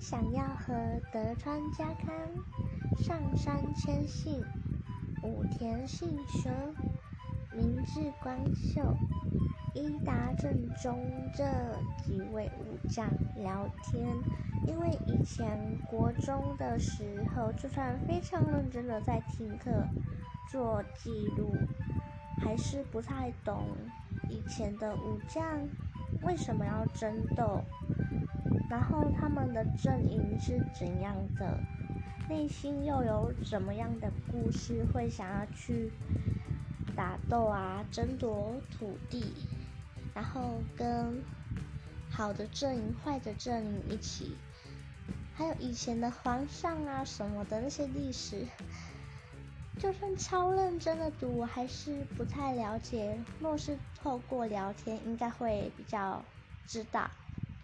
想要和德川家康上山谦信，武田信玄、明智光秀、伊达政宗这几位武将聊天，因为以前国中的时候，就算非常认真的在听课做记录，还是不太懂以前的武将为什么要争斗。然后他们的阵营是怎样的？内心又有怎么样的故事会想要去打斗啊，争夺土地，然后跟好的阵营、坏的阵营一起，还有以前的皇上啊什么的那些历史，就算超认真的读，我还是不太了解。若是透过聊天，应该会比较知道。